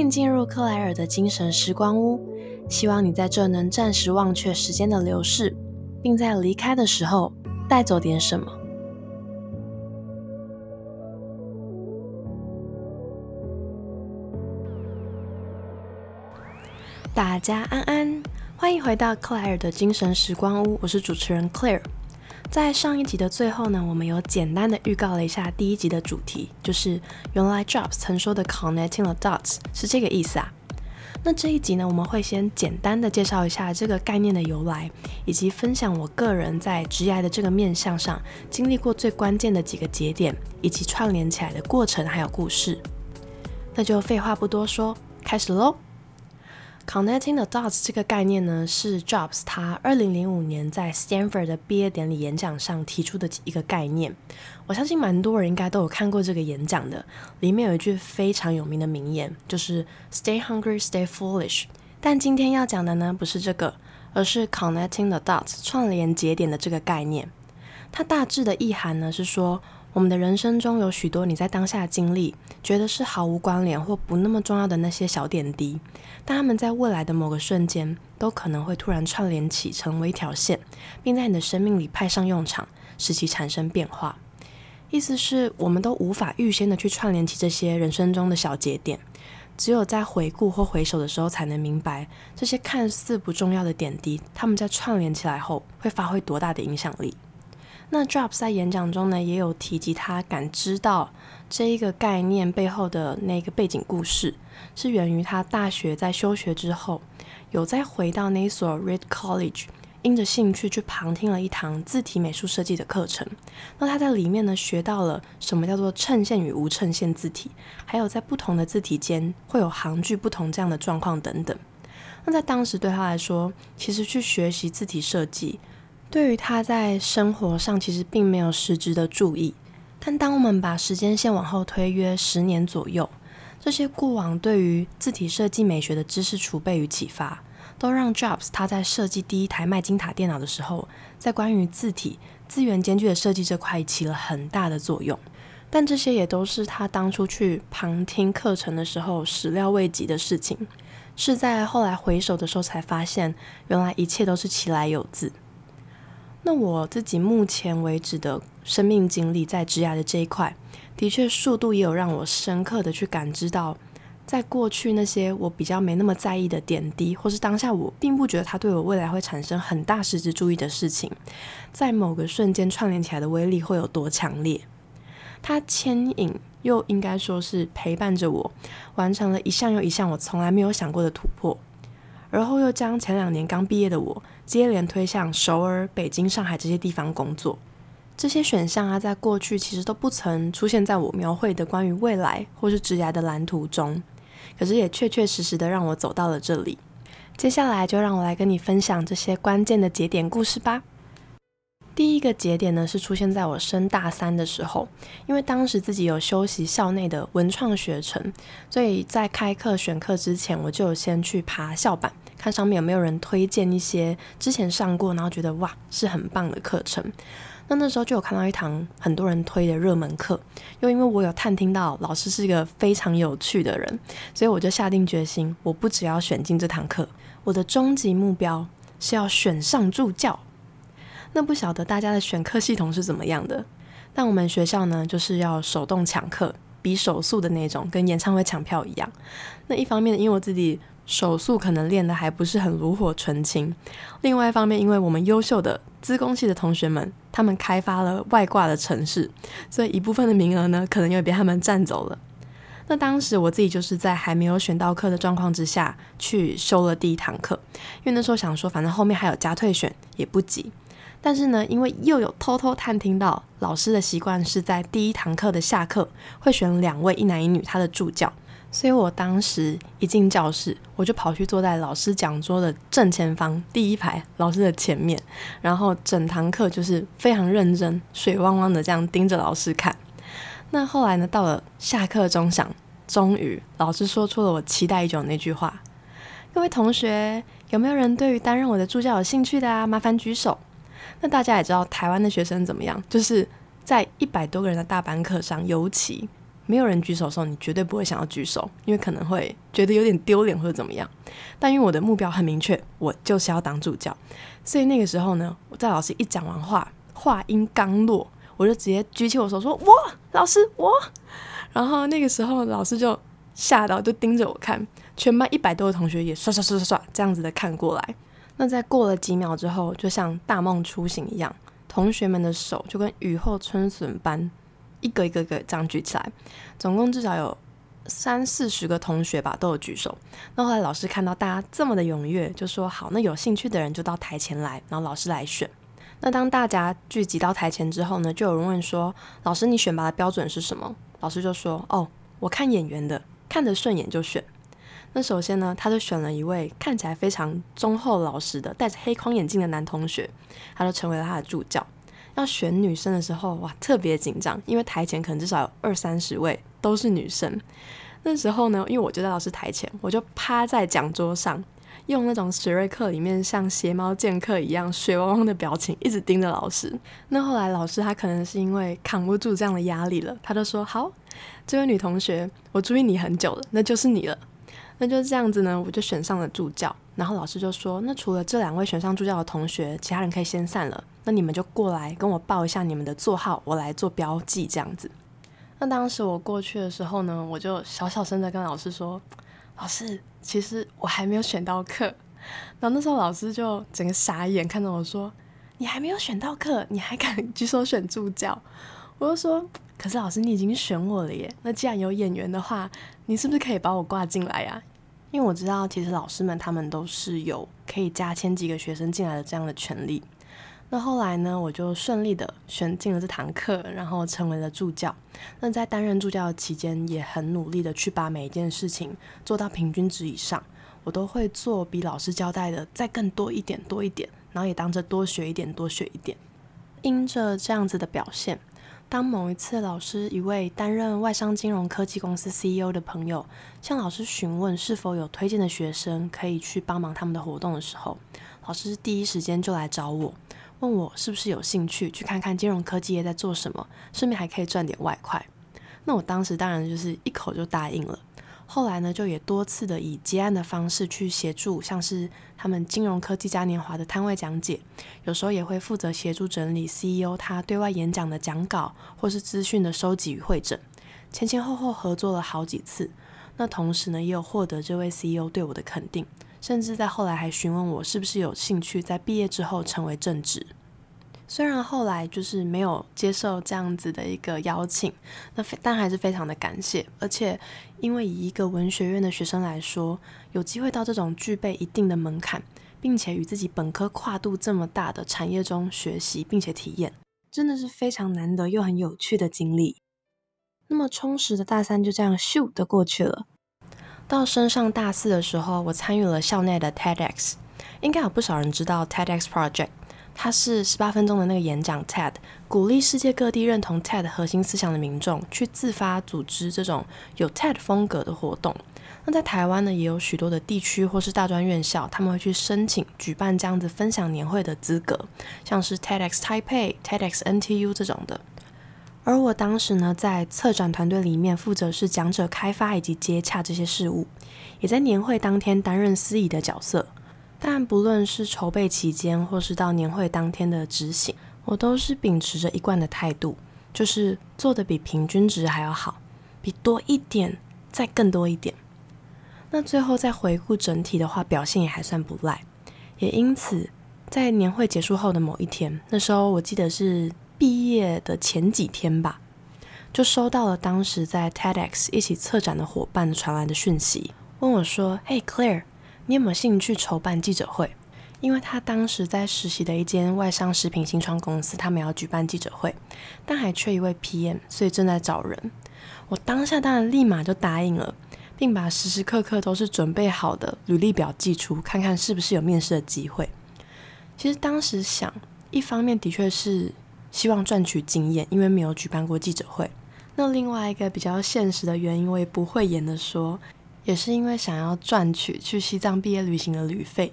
欢迎进入克莱尔的精神时光屋，希望你在这能暂时忘却时间的流逝，并在离开的时候带走点什么。大家安安，欢迎回到克莱尔的精神时光屋，我是主持人 Claire。在上一集的最后呢，我们有简单的预告了一下第一集的主题，就是原来 Jobs 曾说的 connecting the dots 是这个意思啊。那这一集呢，我们会先简单的介绍一下这个概念的由来，以及分享我个人在职业的这个面向上经历过最关键的几个节点，以及串联起来的过程还有故事。那就废话不多说，开始喽。Connecting the dots 这个概念呢，是 Jobs 他二零零五年在 Stanford 的毕业典礼演讲上提出的一个概念。我相信蛮多人应该都有看过这个演讲的，里面有一句非常有名的名言，就是 “Stay hungry, stay foolish”。但今天要讲的呢，不是这个，而是 Connecting the dots 串联节点的这个概念。它大致的意涵呢，是说。我们的人生中有许多你在当下经历，觉得是毫无关联或不那么重要的那些小点滴，但他们在未来的某个瞬间，都可能会突然串联起，成为一条线，并在你的生命里派上用场，使其产生变化。意思是，我们都无法预先的去串联起这些人生中的小节点，只有在回顾或回首的时候，才能明白这些看似不重要的点滴，他们在串联起来后，会发挥多大的影响力。那 Jobs 在演讲中呢，也有提及他感知到这一个概念背后的那个背景故事，是源于他大学在休学之后，有再回到那所 r e d College，因着兴趣去旁听了一堂字体美术设计的课程。那他在里面呢，学到了什么叫做衬线与无衬线字体，还有在不同的字体间会有行距不同这样的状况等等。那在当时对他来说，其实去学习字体设计。对于他在生活上其实并没有实质的注意，但当我们把时间线往后推约十年左右，这些过往对于字体设计美学的知识储备与启发，都让 Jobs 他在设计第一台麦金塔电脑的时候，在关于字体资源间距的设计这块起了很大的作用。但这些也都是他当初去旁听课程的时候始料未及的事情，是在后来回首的时候才发现，原来一切都是其来有自。那我自己目前为止的生命经历，在职涯的这一块，的确速度也有让我深刻的去感知到，在过去那些我比较没那么在意的点滴，或是当下我并不觉得它对我未来会产生很大实质注意的事情，在某个瞬间串联起来的威力会有多强烈？它牵引又应该说是陪伴着我，完成了一项又一项我从来没有想过的突破。而后又将前两年刚毕业的我接连推向首尔、北京、上海这些地方工作。这些选项啊，在过去其实都不曾出现在我描绘的关于未来或是职涯的蓝图中，可是也确确实实的让我走到了这里。接下来就让我来跟你分享这些关键的节点故事吧。第一个节点呢，是出现在我升大三的时候，因为当时自己有修习校内的文创学程，所以在开课选课之前，我就先去爬校板，看上面有没有人推荐一些之前上过，然后觉得哇是很棒的课程。那那时候就有看到一堂很多人推的热门课，又因为我有探听到老师是一个非常有趣的人，所以我就下定决心，我不只要选进这堂课，我的终极目标是要选上助教。那不晓得大家的选课系统是怎么样的？但我们学校呢，就是要手动抢课，比手速的那种，跟演唱会抢票一样。那一方面，因为我自己手速可能练的还不是很炉火纯青；另外一方面，因为我们优秀的资工系的同学们，他们开发了外挂的城市，所以一部分的名额呢，可能又被他们占走了。那当时我自己就是在还没有选到课的状况之下去修了第一堂课，因为那时候想说，反正后面还有加退选，也不急。但是呢，因为又有偷偷探听到老师的习惯是在第一堂课的下课会选两位一男一女他的助教，所以我当时一进教室，我就跑去坐在老师讲桌的正前方第一排老师的前面，然后整堂课就是非常认真、水汪汪的这样盯着老师看。那后来呢，到了下课钟响，终于老师说出了我期待已久的那句话：“各位同学，有没有人对于担任我的助教有兴趣的啊？麻烦举手。”那大家也知道台湾的学生怎么样，就是在一百多个人的大班课上，尤其没有人举手的时候，你绝对不会想要举手，因为可能会觉得有点丢脸或者怎么样。但因为我的目标很明确，我就是要当助教，所以那个时候呢，我在老师一讲完话，话音刚落，我就直接举起我手说：“我老师我。”然后那个时候老师就吓到，就盯着我看，全班一百多个同学也刷刷刷刷刷这样子的看过来。那在过了几秒之后，就像大梦初醒一样，同学们的手就跟雨后春笋般，一个一个个这样举起来。总共至少有三四十个同学吧，都有举手。那后来老师看到大家这么的踊跃，就说：“好，那有兴趣的人就到台前来，然后老师来选。”那当大家聚集到台前之后呢，就有人问说：“老师，你选拔的标准是什么？”老师就说：“哦，我看演员的，看得顺眼就选。”那首先呢，他就选了一位看起来非常忠厚老实的、戴着黑框眼镜的男同学，他就成为了他的助教。要选女生的时候，哇，特别紧张，因为台前可能至少有二三十位都是女生。那时候呢，因为我就在老师台前，我就趴在讲桌上，用那种史瑞克里面像邪猫剑客一样水汪汪的表情，一直盯着老师。那后来老师他可能是因为扛不住这样的压力了，他就说：“好，这位女同学，我注意你很久了，那就是你了。”那就这样子呢，我就选上了助教。然后老师就说：“那除了这两位选上助教的同学，其他人可以先散了。那你们就过来跟我报一下你们的座号，我来做标记。”这样子。那当时我过去的时候呢，我就小小声的跟老师说：“老师，其实我还没有选到课。”然后那时候老师就整个傻眼，看着我说：“你还没有选到课，你还敢举手选助教？”我就说：“可是老师，你已经选我了耶。那既然有演员的话，你是不是可以把我挂进来呀？”因为我知道，其实老师们他们都是有可以加签几个学生进来的这样的权利。那后来呢，我就顺利的选进了这堂课，然后成为了助教。那在担任助教期间，也很努力的去把每一件事情做到平均值以上。我都会做比老师交代的再更多一点，多一点，然后也当着多学一点，多学一点。因着这样子的表现。当某一次，老师一位担任外商金融科技公司 CEO 的朋友向老师询问是否有推荐的学生可以去帮忙他们的活动的时候，老师第一时间就来找我，问我是不是有兴趣去看看金融科技业在做什么，顺便还可以赚点外快。那我当时当然就是一口就答应了。后来呢，就也多次的以接案的方式去协助，像是他们金融科技嘉年华的摊位讲解，有时候也会负责协助整理 CEO 他对外演讲的讲稿或是资讯的收集与会诊，前前后后合作了好几次。那同时呢，也有获得这位 CEO 对我的肯定，甚至在后来还询问我是不是有兴趣在毕业之后成为正职。虽然后来就是没有接受这样子的一个邀请，那但还是非常的感谢。而且，因为以一个文学院的学生来说，有机会到这种具备一定的门槛，并且与自己本科跨度这么大的产业中学习并且体验，真的是非常难得又很有趣的经历。那么充实的大三就这样咻的过去了。到升上大四的时候，我参与了校内的 TEDx，应该有不少人知道 TEDx Project。它是十八分钟的那个演讲 TED，鼓励世界各地认同 TED 核心思想的民众去自发组织这种有 TED 风格的活动。那在台湾呢，也有许多的地区或是大专院校，他们会去申请举办这样子分享年会的资格，像是 TEDx Taipei、TEDx NTU 这种的。而我当时呢，在策展团队里面负责是讲者开发以及接洽这些事务，也在年会当天担任司仪的角色。但不论是筹备期间，或是到年会当天的执行，我都是秉持着一贯的态度，就是做的比平均值还要好，比多一点再更多一点。那最后再回顾整体的话，表现也还算不赖。也因此，在年会结束后的某一天，那时候我记得是毕业的前几天吧，就收到了当时在 TEDx 一起策展的伙伴传来的讯息，问我说：“嘿，Claire。”你有没有兴趣筹办记者会？因为他当时在实习的一间外商食品新创公司，他们要举办记者会，但还缺一位 PM，所以正在找人。我当下当然立马就答应了，并把时时刻刻都是准备好的履历表寄出，看看是不是有面试的机会。其实当时想，一方面的确是希望赚取经验，因为没有举办过记者会。那另外一个比较现实的原因，我也不会演的说。也是因为想要赚取去西藏毕业旅行的旅费，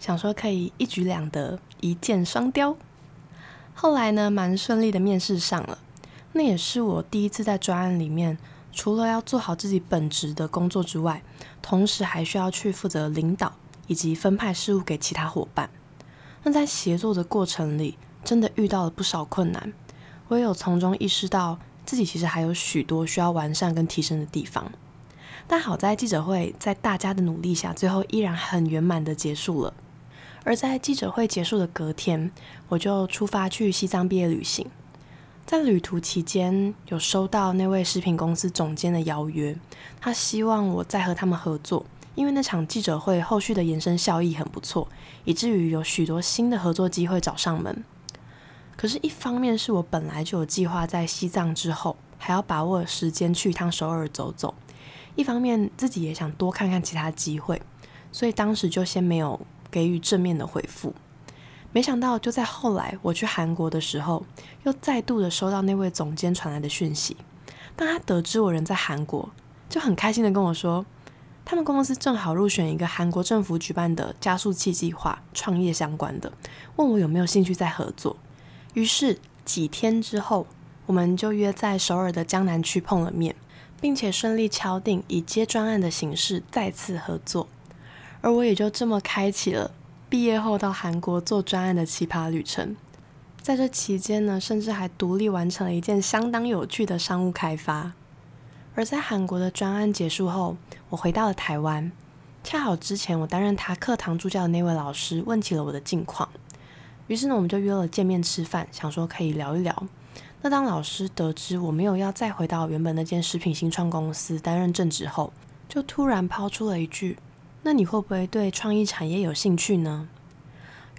想说可以一举两得，一箭双雕。后来呢，蛮顺利的面试上了，那也是我第一次在专案里面除了要做好自己本职的工作之外，同时还需要去负责领导以及分派事务给其他伙伴。那在协作的过程里，真的遇到了不少困难，我也有从中意识到自己其实还有许多需要完善跟提升的地方。但好在记者会在大家的努力下，最后依然很圆满的结束了。而在记者会结束的隔天，我就出发去西藏毕业旅行。在旅途期间，有收到那位食品公司总监的邀约，他希望我再和他们合作，因为那场记者会后续的延伸效益很不错，以至于有许多新的合作机会找上门。可是，一方面是我本来就有计划在西藏之后还要把握时间去一趟首尔走走，一方面自己也想多看看其他机会，所以当时就先没有。给予正面的回复，没想到就在后来我去韩国的时候，又再度的收到那位总监传来的讯息。当他得知我人在韩国，就很开心的跟我说，他们公司正好入选一个韩国政府举办的加速器计划，创业相关的，问我有没有兴趣再合作。于是几天之后，我们就约在首尔的江南区碰了面，并且顺利敲定以接专案的形式再次合作。而我也就这么开启了毕业后到韩国做专案的奇葩旅程。在这期间呢，甚至还独立完成了一件相当有趣的商务开发。而在韩国的专案结束后，我回到了台湾。恰好之前我担任他课堂助教的那位老师问起了我的近况，于是呢，我们就约了见面吃饭，想说可以聊一聊。那当老师得知我没有要再回到原本那间食品新创公司担任正职后，就突然抛出了一句。那你会不会对创意产业有兴趣呢？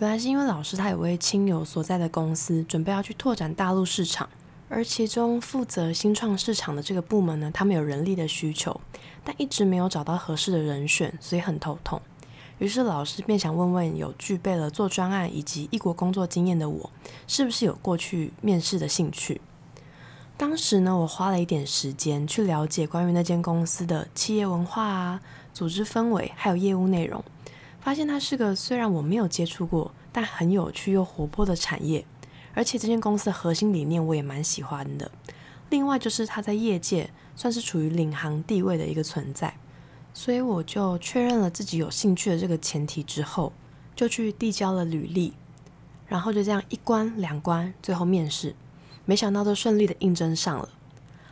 原来是因为老师他有位亲友所在的公司准备要去拓展大陆市场，而其中负责新创市场的这个部门呢，他们有人力的需求，但一直没有找到合适的人选，所以很头痛。于是老师便想问问有具备了做专案以及异国工作经验的我，是不是有过去面试的兴趣？当时呢，我花了一点时间去了解关于那间公司的企业文化啊。组织氛围还有业务内容，发现它是个虽然我没有接触过，但很有趣又活泼的产业，而且这间公司的核心理念我也蛮喜欢的。另外就是它在业界算是处于领航地位的一个存在，所以我就确认了自己有兴趣的这个前提之后，就去递交了履历，然后就这样一关两关，最后面试，没想到都顺利的应征上了。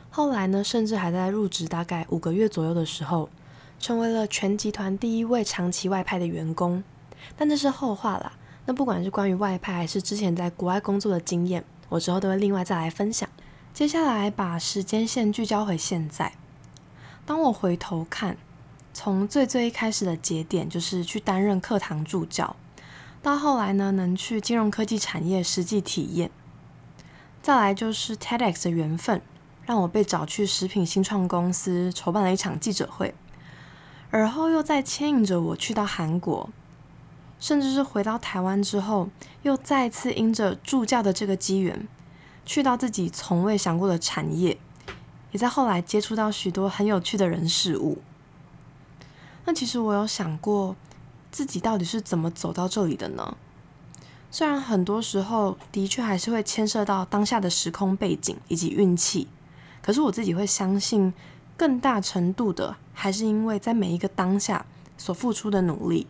后来呢，甚至还在入职大概五个月左右的时候。成为了全集团第一位长期外派的员工，但这是后话啦。那不管是关于外派，还是之前在国外工作的经验，我之后都会另外再来分享。接下来把时间线聚焦回现在，当我回头看，从最最一开始的节点，就是去担任课堂助教，到后来呢，能去金融科技产业实际体验，再来就是 TEDx 的缘分，让我被找去食品新创公司筹办了一场记者会。而后又再牵引着我去到韩国，甚至是回到台湾之后，又再次因着助教的这个机缘，去到自己从未想过的产业，也在后来接触到许多很有趣的人事物。那其实我有想过，自己到底是怎么走到这里的呢？虽然很多时候的确还是会牵涉到当下的时空背景以及运气，可是我自己会相信。更大程度的，还是因为在每一个当下所付出的努力。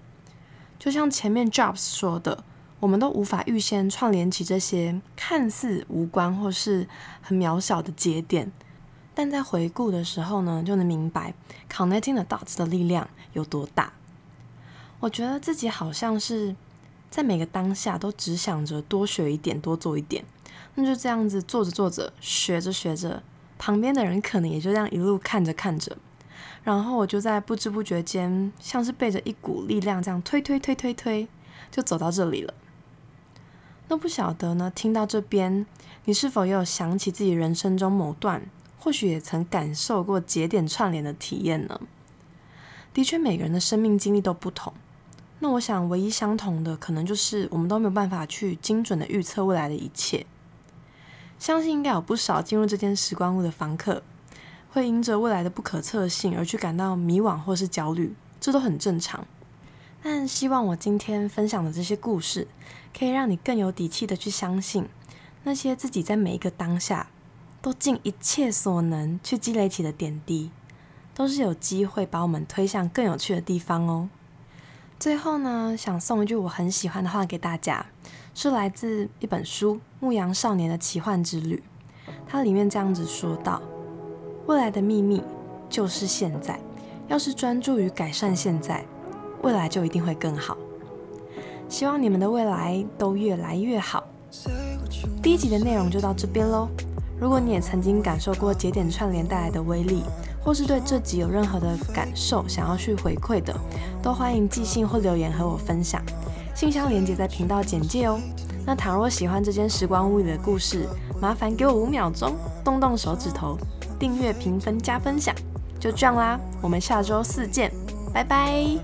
就像前面 Jobs 说的，我们都无法预先串联起这些看似无关或是很渺小的节点，但在回顾的时候呢，就能明白 connecting the dots 的力量有多大。我觉得自己好像是在每个当下都只想着多学一点，多做一点，那就这样子做着做着，学着学着。旁边的人可能也就这样一路看着看着，然后我就在不知不觉间，像是背着一股力量这样推推推推推，就走到这里了。那不晓得呢？听到这边，你是否也有想起自己人生中某段，或许也曾感受过节点串联的体验呢？的确，每个人的生命经历都不同。那我想，唯一相同的，可能就是我们都没有办法去精准的预测未来的一切。相信应该有不少进入这间时光屋的房客，会因着未来的不可测性而去感到迷惘或是焦虑，这都很正常。但希望我今天分享的这些故事，可以让你更有底气的去相信，那些自己在每一个当下都尽一切所能去积累起的点滴，都是有机会把我们推向更有趣的地方哦。最后呢，想送一句我很喜欢的话给大家，是来自一本书《牧羊少年的奇幻之旅》，它里面这样子说道：“未来的秘密就是现在，要是专注于改善现在，未来就一定会更好。”希望你们的未来都越来越好。第一集的内容就到这边喽。如果你也曾经感受过节点串联带来的威力，或是对这集有任何的感受想要去回馈的，都欢迎寄信或留言和我分享。信箱连接在频道简介哦。那倘若喜欢这间时光屋里的故事，麻烦给我五秒钟，动动手指头，订阅、评分、加分享，就这样啦。我们下周四见，拜拜。